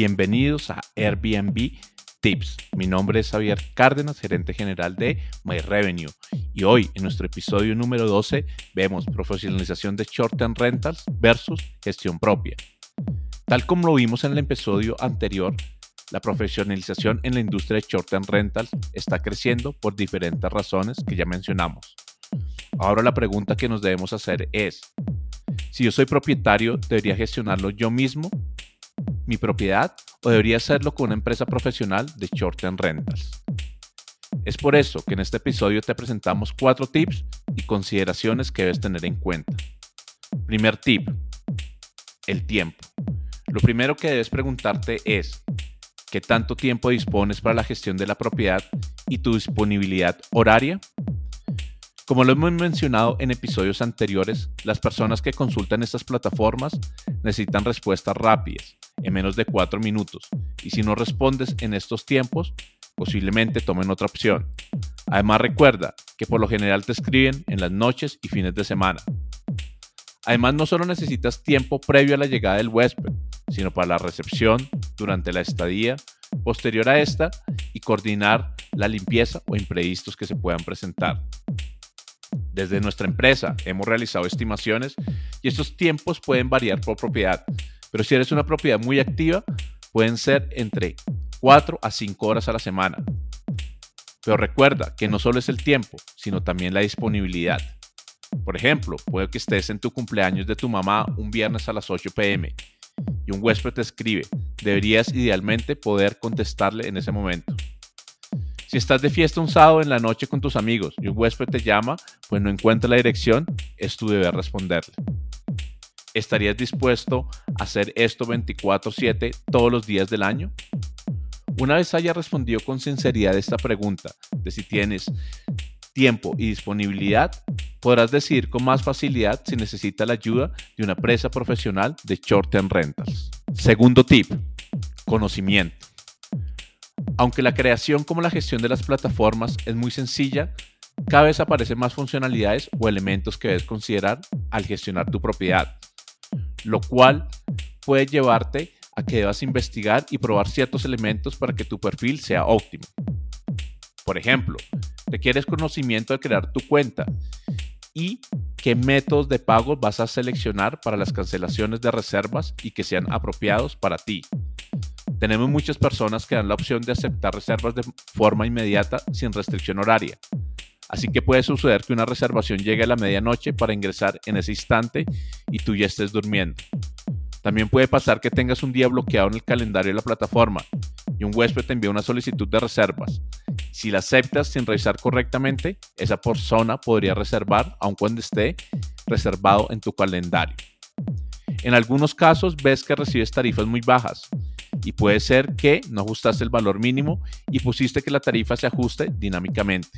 Bienvenidos a Airbnb Tips. Mi nombre es Javier Cárdenas, gerente general de My Revenue. Y hoy, en nuestro episodio número 12, vemos profesionalización de short-term rentals versus gestión propia. Tal como lo vimos en el episodio anterior, la profesionalización en la industria de short-term rentals está creciendo por diferentes razones que ya mencionamos. Ahora la pregunta que nos debemos hacer es, si yo soy propietario, ¿debería gestionarlo yo mismo mi propiedad o debería hacerlo con una empresa profesional de short-term rentals. Es por eso que en este episodio te presentamos cuatro tips y consideraciones que debes tener en cuenta. Primer tip, el tiempo. Lo primero que debes preguntarte es, ¿qué tanto tiempo dispones para la gestión de la propiedad y tu disponibilidad horaria? Como lo hemos mencionado en episodios anteriores, las personas que consultan estas plataformas necesitan respuestas rápidas en menos de 4 minutos y si no respondes en estos tiempos, posiblemente tomen otra opción. Además recuerda que por lo general te escriben en las noches y fines de semana. Además no solo necesitas tiempo previo a la llegada del huésped, sino para la recepción, durante la estadía, posterior a esta y coordinar la limpieza o imprevistos que se puedan presentar. Desde nuestra empresa hemos realizado estimaciones y estos tiempos pueden variar por propiedad, pero si eres una propiedad muy activa, pueden ser entre 4 a 5 horas a la semana. Pero recuerda que no solo es el tiempo, sino también la disponibilidad. Por ejemplo, puede que estés en tu cumpleaños de tu mamá un viernes a las 8 pm y un huésped te escribe. Deberías idealmente poder contestarle en ese momento. Si estás de fiesta un sábado en la noche con tus amigos y un huésped te llama, pues no encuentra la dirección, es tu deber responderle. ¿Estarías dispuesto hacer esto 24/7 todos los días del año? Una vez haya respondido con sinceridad esta pregunta de si tienes tiempo y disponibilidad, podrás decidir con más facilidad si necesita la ayuda de una empresa profesional de short-term rentals. Segundo tip, conocimiento. Aunque la creación como la gestión de las plataformas es muy sencilla, cada vez aparecen más funcionalidades o elementos que debes considerar al gestionar tu propiedad lo cual puede llevarte a que debas investigar y probar ciertos elementos para que tu perfil sea óptimo. Por ejemplo, requieres conocimiento de crear tu cuenta y qué métodos de pago vas a seleccionar para las cancelaciones de reservas y que sean apropiados para ti. Tenemos muchas personas que dan la opción de aceptar reservas de forma inmediata sin restricción horaria. Así que puede suceder que una reservación llegue a la medianoche para ingresar en ese instante y tú ya estés durmiendo. También puede pasar que tengas un día bloqueado en el calendario de la plataforma y un huésped te envía una solicitud de reservas. Si la aceptas sin revisar correctamente, esa persona podría reservar aun cuando esté reservado en tu calendario. En algunos casos ves que recibes tarifas muy bajas y puede ser que no ajustaste el valor mínimo y pusiste que la tarifa se ajuste dinámicamente.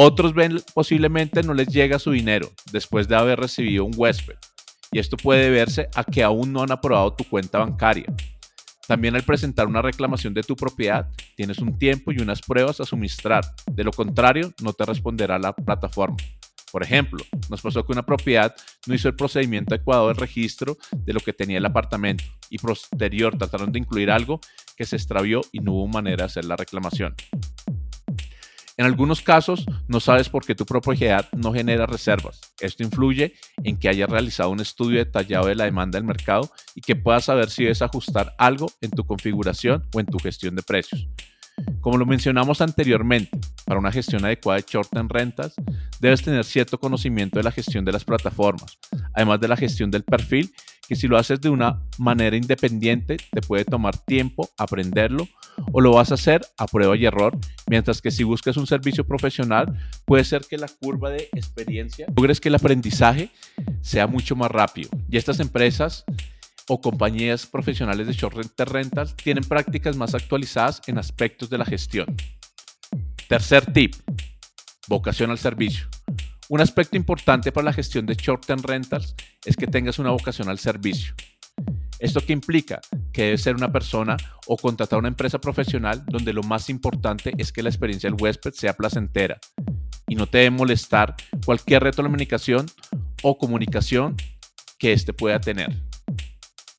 Otros ven posiblemente no les llega su dinero después de haber recibido un huésped y esto puede deberse a que aún no han aprobado tu cuenta bancaria. También al presentar una reclamación de tu propiedad, tienes un tiempo y unas pruebas a suministrar. De lo contrario, no te responderá la plataforma. Por ejemplo, nos pasó que una propiedad no hizo el procedimiento adecuado de registro de lo que tenía el apartamento y posterior trataron de incluir algo que se extravió y no hubo manera de hacer la reclamación. En algunos casos, no sabes por qué tu propiedad no genera reservas. Esto influye en que hayas realizado un estudio detallado de la demanda del mercado y que puedas saber si debes ajustar algo en tu configuración o en tu gestión de precios. Como lo mencionamos anteriormente, para una gestión adecuada de short-term rentas, debes tener cierto conocimiento de la gestión de las plataformas, además de la gestión del perfil, que si lo haces de una manera independiente, te puede tomar tiempo aprenderlo o lo vas a hacer a prueba y error, mientras que si buscas un servicio profesional, puede ser que la curva de experiencia logres que el aprendizaje sea mucho más rápido. Y estas empresas o compañías profesionales de short rental rentals tienen prácticas más actualizadas en aspectos de la gestión. Tercer tip, vocación al servicio. Un aspecto importante para la gestión de short-term rentals es que tengas una vocación al servicio. ¿Esto qué implica? Que debe ser una persona o contratar una empresa profesional donde lo más importante es que la experiencia del huésped sea placentera y no te debe molestar cualquier retroalimentación o comunicación que éste pueda tener.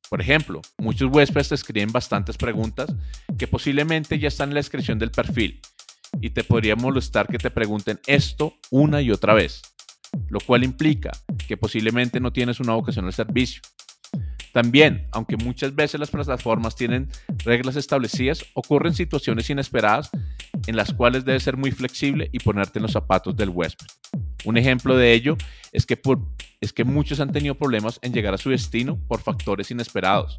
Por ejemplo, muchos huéspedes te escriben bastantes preguntas que posiblemente ya están en la descripción del perfil y te podría molestar que te pregunten esto una y otra vez, lo cual implica que posiblemente no tienes una vocación al servicio. También, aunque muchas veces las plataformas tienen reglas establecidas, ocurren situaciones inesperadas en las cuales debes ser muy flexible y ponerte en los zapatos del huésped. Un ejemplo de ello es que, es que muchos han tenido problemas en llegar a su destino por factores inesperados,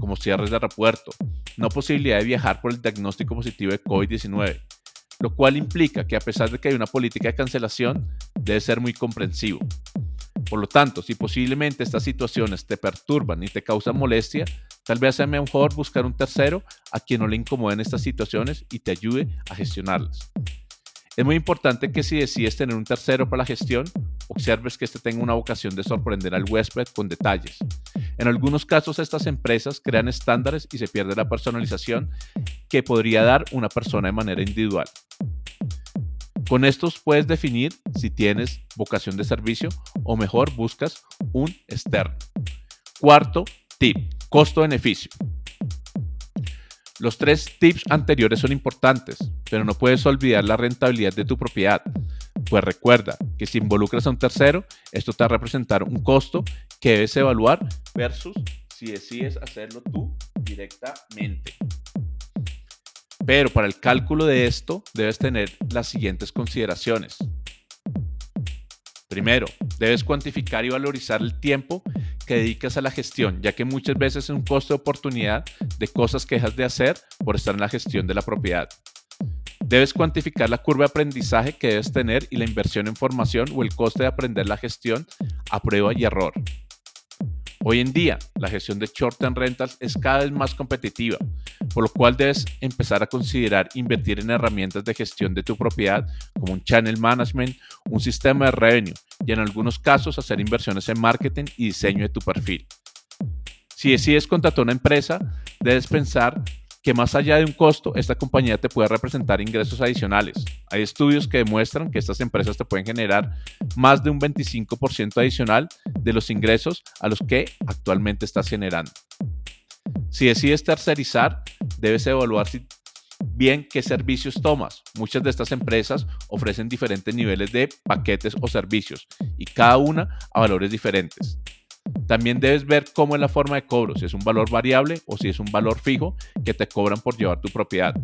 como cierres de aeropuerto, no posibilidad de viajar por el diagnóstico positivo de COVID-19, lo cual implica que a pesar de que hay una política de cancelación, debe ser muy comprensivo. Por lo tanto, si posiblemente estas situaciones te perturban y te causan molestia, tal vez sea mejor buscar un tercero a quien no le incomoden estas situaciones y te ayude a gestionarlas. Es muy importante que si decides tener un tercero para la gestión, observes que éste tenga una vocación de sorprender al huésped con detalles. En algunos casos estas empresas crean estándares y se pierde la personalización que podría dar una persona de manera individual. Con estos puedes definir si tienes vocación de servicio o mejor buscas un externo. Cuarto tip, costo-beneficio. Los tres tips anteriores son importantes, pero no puedes olvidar la rentabilidad de tu propiedad. Pues recuerda que si involucras a un tercero, esto te va a representar un costo que debes evaluar versus si decides hacerlo tú directamente. Pero para el cálculo de esto debes tener las siguientes consideraciones. Primero, debes cuantificar y valorizar el tiempo que dedicas a la gestión, ya que muchas veces es un costo de oportunidad de cosas que dejas de hacer por estar en la gestión de la propiedad. Debes cuantificar la curva de aprendizaje que debes tener y la inversión en formación o el coste de aprender la gestión a prueba y error. Hoy en día, la gestión de short-term rentals es cada vez más competitiva, por lo cual debes empezar a considerar invertir en herramientas de gestión de tu propiedad como un channel management, un sistema de revenue y en algunos casos hacer inversiones en marketing y diseño de tu perfil. Si decides contratar una empresa, debes pensar que más allá de un costo, esta compañía te puede representar ingresos adicionales. Hay estudios que demuestran que estas empresas te pueden generar más de un 25% adicional de los ingresos a los que actualmente estás generando. Si decides tercerizar, debes evaluar bien qué servicios tomas. Muchas de estas empresas ofrecen diferentes niveles de paquetes o servicios y cada una a valores diferentes. También debes ver cómo es la forma de cobro, si es un valor variable o si es un valor fijo que te cobran por llevar tu propiedad.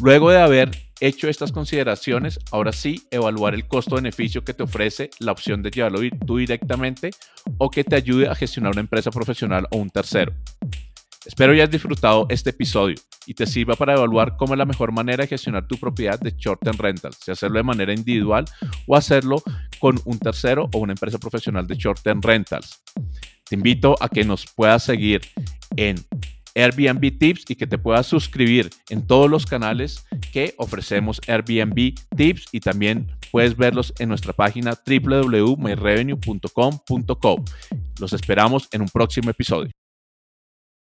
Luego de haber hecho estas consideraciones, ahora sí evaluar el costo-beneficio que te ofrece la opción de llevarlo tú directamente o que te ayude a gestionar una empresa profesional o un tercero. Espero hayas disfrutado este episodio y te sirva para evaluar cómo es la mejor manera de gestionar tu propiedad de short-term rentals, si hacerlo de manera individual o hacerlo con un tercero o una empresa profesional de short-term rentals. Te invito a que nos puedas seguir en Airbnb Tips y que te puedas suscribir en todos los canales que ofrecemos Airbnb Tips y también puedes verlos en nuestra página www.myrevenue.com.co. Los esperamos en un próximo episodio.